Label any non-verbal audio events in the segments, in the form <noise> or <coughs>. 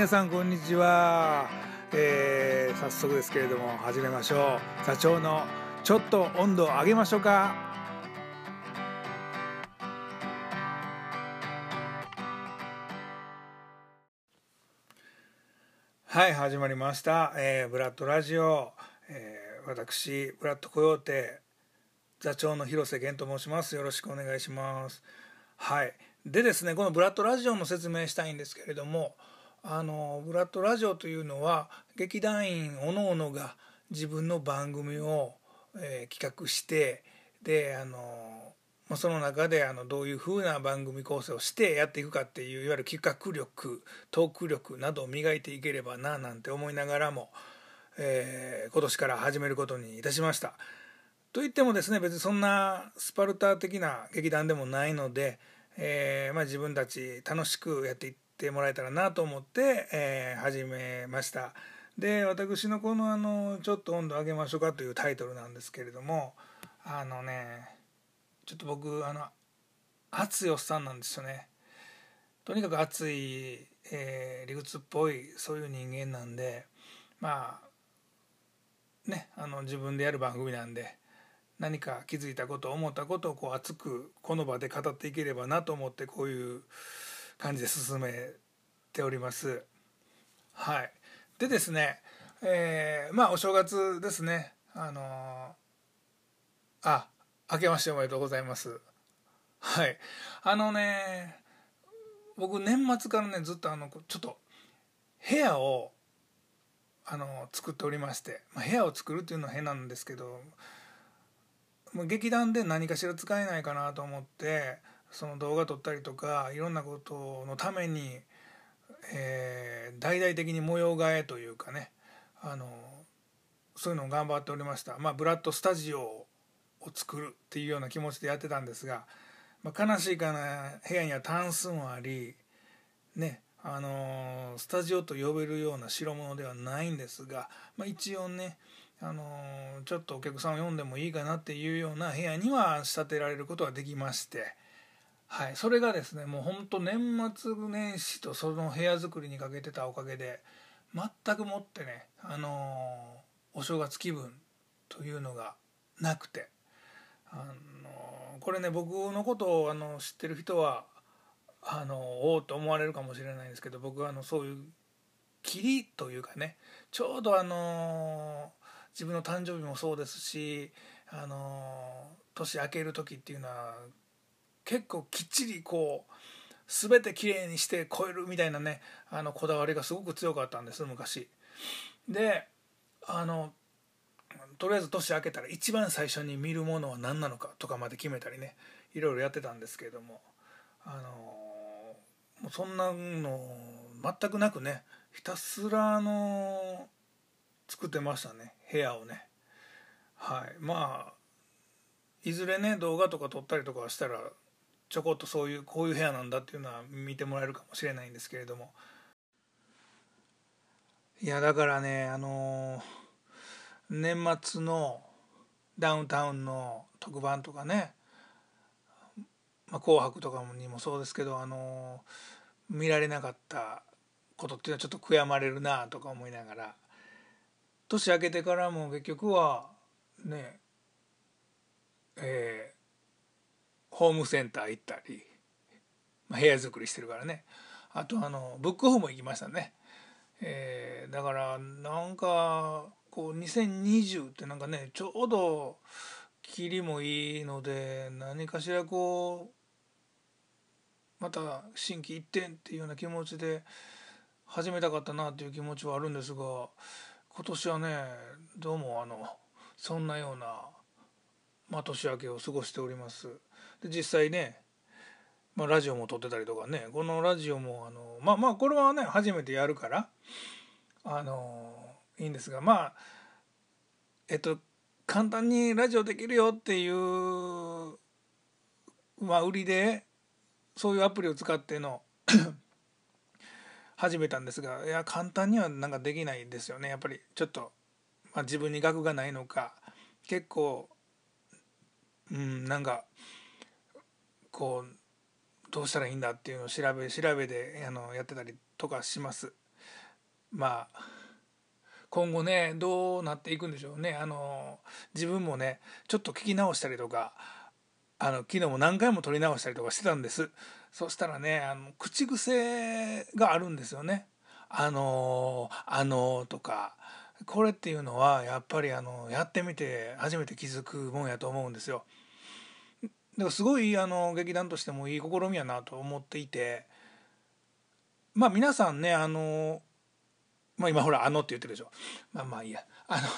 皆さんこんにちは、えー、早速ですけれども始めましょう。座長のちょっと温度を上げましょうか。はい始まりました、えー、ブラッドラジオ、えー、私ブラッドコヨーテ座長の広瀬源と申します。よろしくお願いします。はい。でですねこのブラッドラジオの説明したいんですけれどもあのブラッドラジオというのは劇団員おのおのが自分の番組を、えー、企画してであの、まあ、その中であのどういうふうな番組構成をしてやっていくかっていういわゆる企画力トーク力などを磨いていければななんて思いながらも、えー、今年から始めることにいたしました。といってもですね別にそんなスパルタ的な劇団でもないのでえー、まあ、自分たち楽しくやっていってもらえたらなと思って、えー、始めました。で私のこのあの「ちょっと温度上げましょうか」というタイトルなんですけれどもあのねちょっと僕あの熱いおっさんなんですよね。とにかく熱い、えー、理屈っぽいそういう人間なんでまあねあの自分でやる番組なんで何か気づいたこと思ったことをこう熱くこの場で語っていければなと思ってこういう感じで進めております。はい、でですね、えー、まあお正月ですねあのー、あ明けましておめでとうございます。はいあのね僕年末からねずっとあのちょっと部屋をあの作っておりまして、まあ、部屋を作るっていうのは変なんですけど劇団で何かしら使えないかなと思ってその動画撮ったりとかいろんなことのために、えー、大々的に模様替えというかねあのそういうのを頑張っておりました。まあブラッドスタジオを作るっていうような気持ちでやってたんですが、まあ、悲しいかな部屋にはタンスもありねあのスタジオと呼べるような代物ではないんですが、まあ、一応ねあのちょっとお客さんを読んでもいいかなっていうような部屋には仕立てられることができまして、はい、それがですねもうほんと年末年始とその部屋作りにかけてたおかげで全くもってね、あのお正月気分というのがなくて、あのこれね僕のことをあの知ってる人はあのおおと思われるかもしれないんですけど僕はあのそういう霧というかねちょうどあの自分の誕生日もそうですしあの年明ける時っていうのは結構きっちりこう全てきれいにして超えるみたいなねあのこだわりがすごく強かったんです昔。であのとりあえず年明けたら一番最初に見るものは何なのかとかまで決めたりねいろいろやってたんですけれどもあのもうそんなの全くなくねひたすらあの作ってましたね部屋をねはいまあいずれね動画とか撮ったりとかしたらちょこっとそういうこういう部屋なんだっていうのは見てもらえるかもしれないんですけれども。いやだからねあの年末のダウンタウンの特番とかね「まあ、紅白」とかにもそうですけどあの見られなかったことっていうのはちょっと悔やまれるなとか思いながら。年明けてからも結局はねえー、ホームセンター行ったり、まあ、部屋作りしてるからね。あとあのブックオフも行きましたね、えー、だからなんかこう2020ってなんかねちょうど切りもいいので何かしらこうまた心機一転っていうような気持ちで始めたかったなっていう気持ちはあるんですが今年はねどうもあのそんなような、まあ、年明けを過ごしております。で実際ね、まあ、ラジオも撮ってたりとかねこのラジオもあのまあまあこれはね初めてやるからあのいいんですがまあえっと簡単にラジオできるよっていうまあ売りでそういうアプリを使っての <coughs> 始めたんですがいや簡単にはなんかできないですよね。やっぱりちょっと、まあ、自分に額がないのか結構うんなんかこうどうしたらいいんだっていうのを調べ調べであのやってたりとかします。まあ今後ねどうなっていくんでしょうね。あの自分もねちょっと聞き直したりとかあの昨日も何回も撮り直したりとかしてたんです。そしたらねあの口癖があるんですよね。あのあのとかこれっていうのはやっぱりあのやってみて初めて気づくもんやと思うんですよ。だからすごいあの劇団としてもいい試みやなと思っていてまあ皆さんねあのまあ今ほら「あの」って言ってるでしょ。まあまあいいや。あの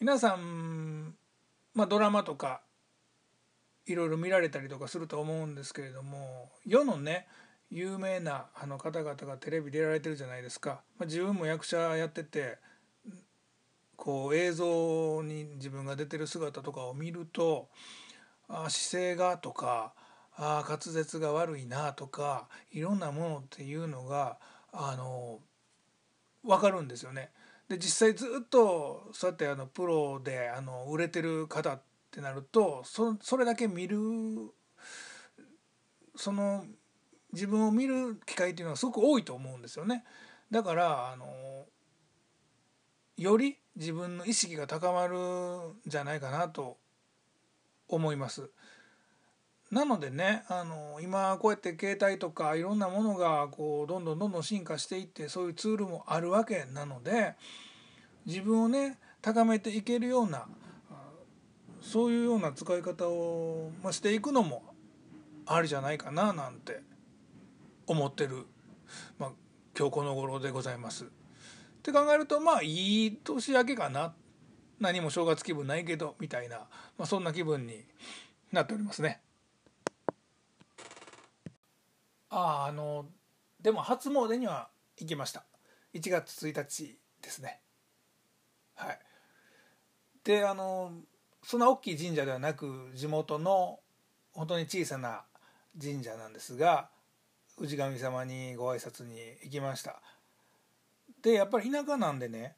皆さん、まあ、ドラマとかいろいろ見られたりとかすると思うんですけれども世のね有名なあの方々がテレビ出られてるじゃないですか、まあ、自分も役者やっててこう映像に自分が出てる姿とかを見ると姿勢がとかあ滑舌が悪いなとかいろんなものっていうのがあの分かるんですよね。で実際ずっとそうやってあのプロであの売れてる方ってなるとそそれだけ見るその自分を見る機会っていうのはすごく多いと思うんですよね。だからあのより自分の意識が高まるんじゃないかなと思います。なのでねあの今こうやって携帯とかいろんなものがこうどんどんどんどん進化していってそういうツールもあるわけなので自分をね高めていけるようなそういうような使い方を、ま、していくのもありじゃないかななんて思ってる、まあ、今日この頃でございます。って考えるとまあいい年明けかな何も正月気分ないけどみたいな、まあ、そんな気分になっておりますね。あああのでも初詣には行きました。1月1日ですね。はい。であのそんな大きい神社ではなく地元の本当に小さな神社なんですが氏神様にご挨拶に行きました。でやっぱり田舎なんでね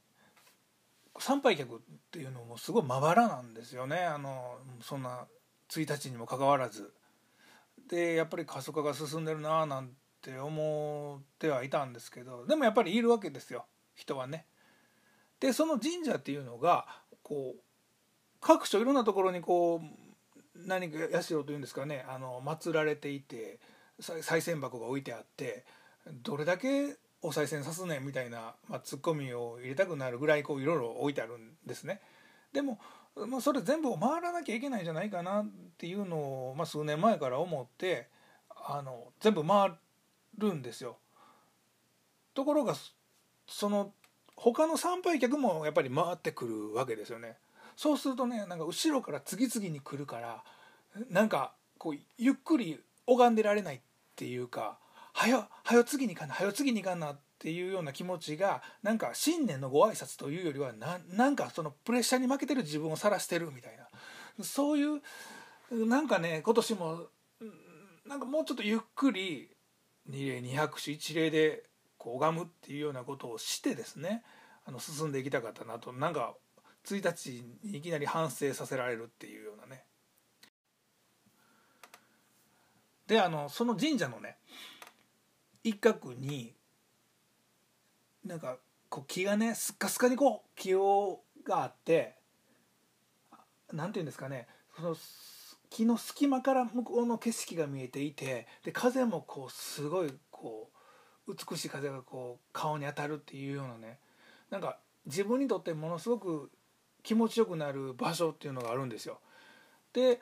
参拝客っていうのもすごいまばらなんですよね。あのそんな1日にもかかわらず。でやっぱり過疎化が進んでるなあなんて思ってはいたんですけどでもやっぱりいるわけですよ。人はね。でその神社っていうのがこう各所いろんなところにこう何か社というんですかねあの祀られていて賽銭箱が置いてあってどれだけお賽銭さすねみたいな、まあ、ツッコミを入れたくなるぐらいこういろいろ置いてあるんですね。でもまあ、それ全部回らなきゃいけないんじゃないかなっていうのを、まあ、数年前から思ってあの全部回るんですよ。ところがその他の参拝客もやっぱり回ってくるわけですよね。そうするとねなんか後ろから次々に来るからなんかこうゆっくり拝んでられないっていうか「はよはよ次に行かなはよ次に行かな」っていうような気持ちがなんか新年のご挨拶というよりはななんかそのプレッシャーに負けてる自分を晒してるみたいな。そういうなんかね今年もなんかもうちょっとゆっくり二礼二拍手一礼でこう拝むっていうようなことをしてですねあの進んでいきたかったなと。なんか1日にいきなり反省させられるっていうようなね。であのその神社のね一角になんかこう木がねすっかすかにこう木をがあって何て言うんですかねその木の隙間から向こうの景色が見えていてで風もこうすごいこう美しい風がこう顔に当たるっていうようなねなんか自分にとってものすごく気持ちよくなる場所っていうのがあるんですよ。で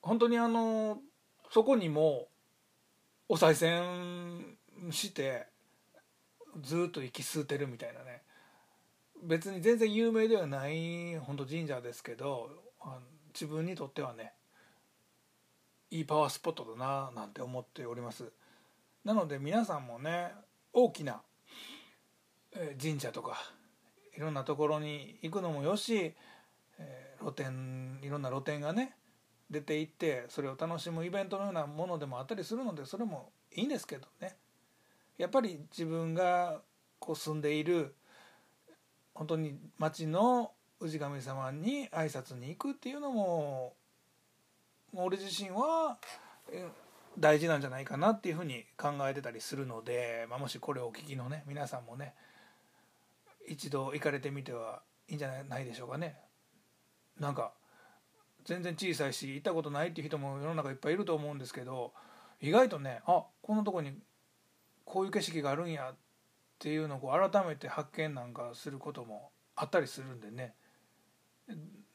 本当にあのそこにもお賽銭してずっと息吸ってるみたいなね。別に全然有名ではない本当神社ですけど自分にとってはねいいパワースポットだななんて思っております。なので皆さんもね大きな神社とかいろんなところに行くのもよし露店いろんな露店がね出て行ってそれを楽しむイベントのようなものでもあったりするのでそれもいいんですけどねやっぱり自分がこう住んでいる本当に町の氏神様に挨拶に行くっていうのも俺自身は大事なんじゃないかなっていうふうに考えてたりするので、まあ、もしこれをお聞きのね皆さんもね一度行かれてみてはいいんじゃないでしょうかね。なんか全然小さいし行ったことないっていう人も世の中いっぱいいると思うんですけど意外とねあこんなとこにこういう景色があるんやっていうのをう改めて発見なんかすることもあったりするんでね。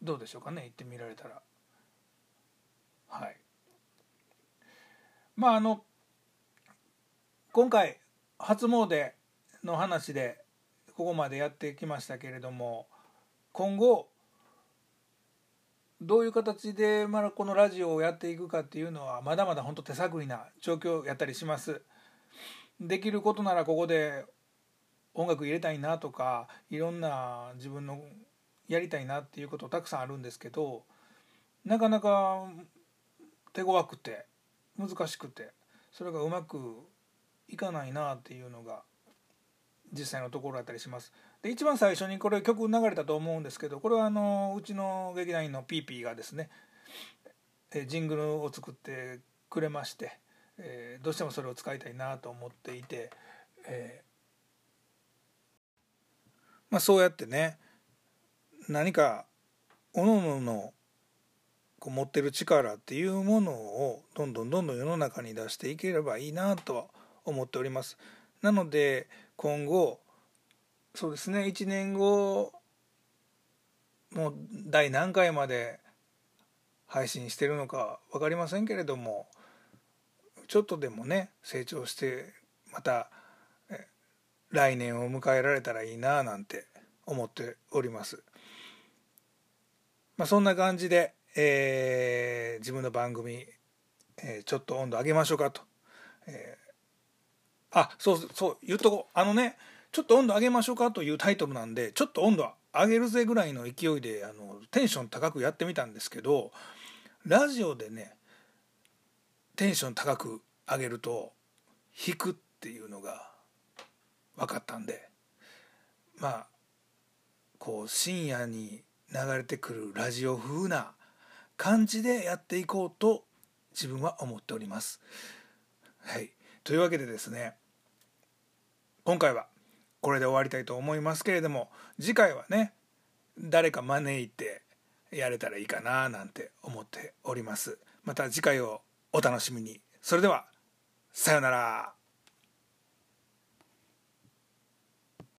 どうでしょうかね行ってみられたら。はい。まああの今回初詣の話でここまでやってきましたけれども今後どういう形でまだこのラジオをやっていくかっていうのはまだまだ本当手探りな状況やったりします。できることならここで音楽入れたいなとかいろんな自分のやりたいなっていうことたくさんあるんですけどなかなか手強くて難しくてそれがうまくいかないなっていうのが実際のところだったりします。一番最初にこれ曲流れたと思うんですけどこれはあのうちの劇団員のピーピーがですねジングルを作ってくれまして、えー、どうしてもそれを使いたいなと思っていて、えー、まあ、そうやってね何かおのおののこう持ってる力っていうものをどんどんどんどん世の中に出していければいいなとは思っております。なので今後そうですね1年後もう第何回まで配信してるのか分かりませんけれどもちょっとでもね成長してまた来年を迎えられたらいいななんて思っております。まあ、そんな感じで、えー、自分の番組、えー、ちょっと温度上げましょうかと。えー、あそうそう言っとこうあのねちょっと温度上げましょうかというタイトルなんでちょっと温度上げるぜぐらいの勢いであのテンション高くやってみたんですけどラジオでねテンション高く上げると引くっていうのが分かったんでまあこう深夜に流れてくるラジオ風な感じでやっていこうと自分は思っております。はい、というわけでですね今回はこれで終わりたいと思いますけれども次回はね誰か招いてやれたらいいかななんて思っております。また次回をお楽しみに。それではさようなら。